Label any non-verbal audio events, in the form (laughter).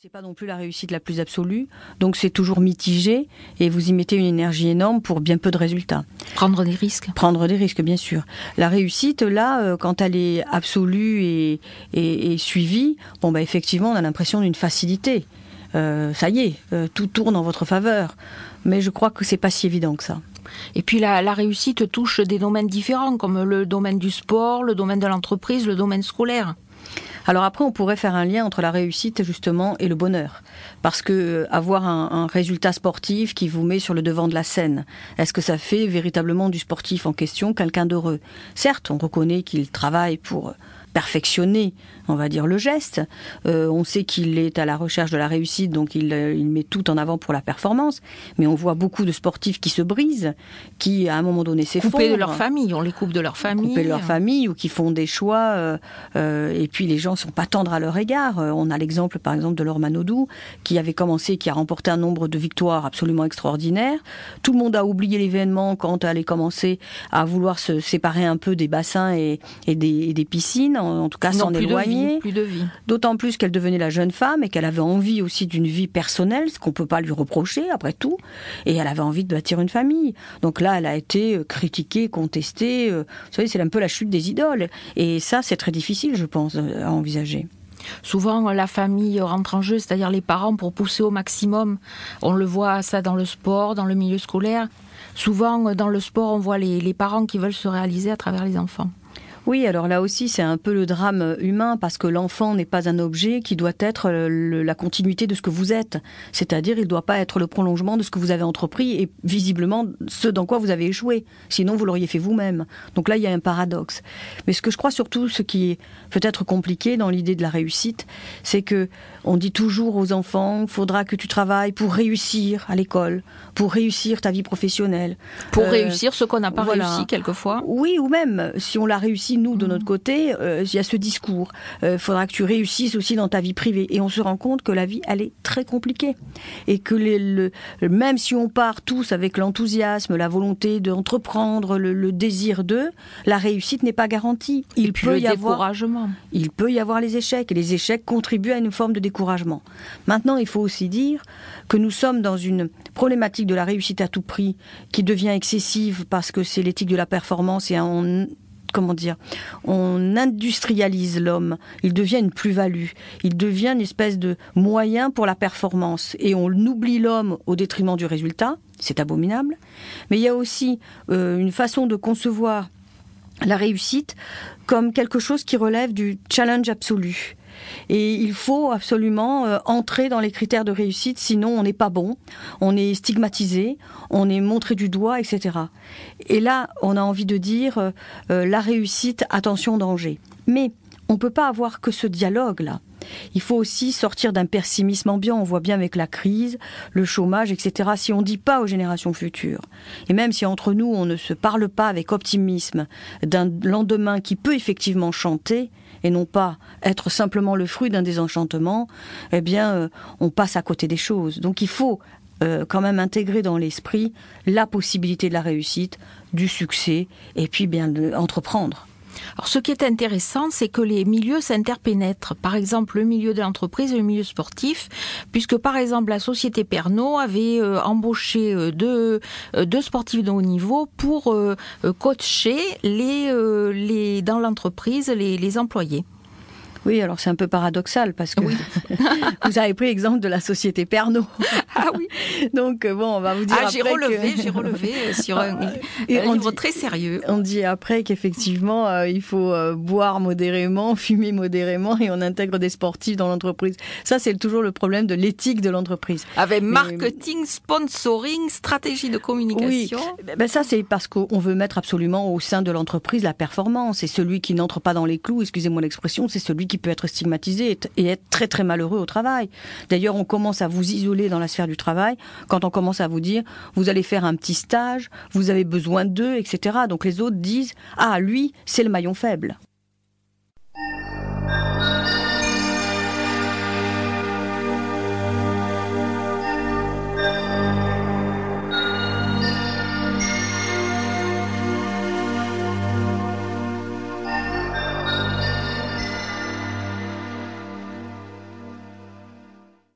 C'est pas non plus la réussite la plus absolue, donc c'est toujours mitigé et vous y mettez une énergie énorme pour bien peu de résultats. Prendre des risques. Prendre des risques, bien sûr. La réussite, là, euh, quand elle est absolue et, et, suivie, bon, bah, effectivement, on a l'impression d'une facilité. Euh, ça y est, euh, tout tourne en votre faveur. Mais je crois que c'est pas si évident que ça. Et puis la, la, réussite touche des domaines différents, comme le domaine du sport, le domaine de l'entreprise, le domaine scolaire. Alors après, on pourrait faire un lien entre la réussite justement et le bonheur, parce que euh, avoir un, un résultat sportif qui vous met sur le devant de la scène, est-ce que ça fait véritablement du sportif en question quelqu'un d'heureux? Certes, on reconnaît qu'il travaille pour perfectionner, on va dire, le geste. Euh, on sait qu'il est à la recherche de la réussite, donc il, euh, il, met tout en avant pour la performance. Mais on voit beaucoup de sportifs qui se brisent, qui à un moment donné s'effondrent. Coupés de leur famille, on les coupe de leur famille. Coupés de leur famille ou qui font des choix. Euh, euh, et puis les gens sont pas tendres à leur égard. On a l'exemple, par exemple, de Laure Manodou, qui avait commencé, qui a remporté un nombre de victoires absolument extraordinaires. Tout le monde a oublié l'événement quand elle est commencé à vouloir se séparer un peu des bassins et, et, des, et des piscines en, tout cas s'en éloigner. Plus de vie. D'autant plus qu'elle devenait la jeune femme et qu'elle avait envie aussi d'une vie personnelle, ce qu'on peut pas lui reprocher après tout. Et elle avait envie de bâtir une famille. Donc là, elle a été euh, critiquée, contestée. Euh, vous savez, c'est un peu la chute des idoles. Et ça, c'est très difficile, je pense, euh, à envisager. Souvent, la famille rentre en jeu, c'est-à-dire les parents pour pousser au maximum. On le voit ça dans le sport, dans le milieu scolaire. Souvent, dans le sport, on voit les, les parents qui veulent se réaliser à travers les enfants. Oui, alors là aussi, c'est un peu le drame humain parce que l'enfant n'est pas un objet qui doit être le, la continuité de ce que vous êtes. C'est-à-dire, il ne doit pas être le prolongement de ce que vous avez entrepris et visiblement ce dans quoi vous avez échoué. Sinon, vous l'auriez fait vous-même. Donc là, il y a un paradoxe. Mais ce que je crois surtout, ce qui est peut-être compliqué dans l'idée de la réussite, c'est que on dit toujours aux enfants, faudra que tu travailles pour réussir à l'école, pour réussir ta vie professionnelle. Pour euh, réussir ce qu'on n'a pas voilà. réussi quelquefois. Oui, ou même si on l'a réussi nous, de notre côté, euh, il y a ce discours. Il euh, faudra que tu réussisses aussi dans ta vie privée. Et on se rend compte que la vie, elle est très compliquée. Et que les, le, même si on part tous avec l'enthousiasme, la volonté d'entreprendre, le, le désir de, la réussite n'est pas garantie. Il peut y avoir, il peut y avoir les échecs. Et les échecs contribuent à une forme de découragement. Maintenant, il faut aussi dire que nous sommes dans une problématique de la réussite à tout prix qui devient excessive parce que c'est l'éthique de la performance et on comment dire, on industrialise l'homme, il devient une plus-value, il devient une espèce de moyen pour la performance. Et on oublie l'homme au détriment du résultat, c'est abominable, mais il y a aussi euh, une façon de concevoir la réussite comme quelque chose qui relève du challenge absolu. Et il faut absolument euh, entrer dans les critères de réussite, sinon on n'est pas bon, on est stigmatisé, on est montré du doigt, etc. Et là, on a envie de dire euh, euh, la réussite, attention, danger. Mais on ne peut pas avoir que ce dialogue-là. Il faut aussi sortir d'un pessimisme ambiant. On voit bien avec la crise, le chômage, etc. Si on ne dit pas aux générations futures, et même si entre nous on ne se parle pas avec optimisme d'un lendemain qui peut effectivement chanter, et non pas être simplement le fruit d'un désenchantement, eh bien, euh, on passe à côté des choses. Donc il faut euh, quand même intégrer dans l'esprit la possibilité de la réussite, du succès, et puis bien entreprendre. Alors, ce qui est intéressant, c'est que les milieux s'interpénètrent. Par exemple, le milieu de l'entreprise et le milieu sportif, puisque par exemple la société Pernod avait euh, embauché euh, deux, euh, deux sportifs de haut niveau pour coacher les, les, dans l'entreprise les, les employés. Oui, alors c'est un peu paradoxal parce que oui. (laughs) vous avez pris l'exemple de la société Pernod. (laughs) Ah oui. Donc bon, on va vous dire. Ah, j'ai relevé, que... j'ai relevé sur un, Et un on livre dit, très sérieux. On dit après qu'effectivement euh, il faut euh, boire modérément, (laughs) fumer modérément et on intègre des sportifs dans l'entreprise. Ça c'est toujours le problème de l'éthique de l'entreprise. Avec Mais, marketing, sponsoring, stratégie de communication. Oui. Ben ça c'est parce qu'on veut mettre absolument au sein de l'entreprise la performance. Et celui qui n'entre pas dans les clous, excusez-moi l'expression, c'est celui qui peut être stigmatisé et être très très malheureux au travail. D'ailleurs, on commence à vous isoler dans la sphère du travail quand on commence à vous dire vous allez faire un petit stage, vous avez besoin d'eux, etc. Donc les autres disent ah lui c'est le maillon faible.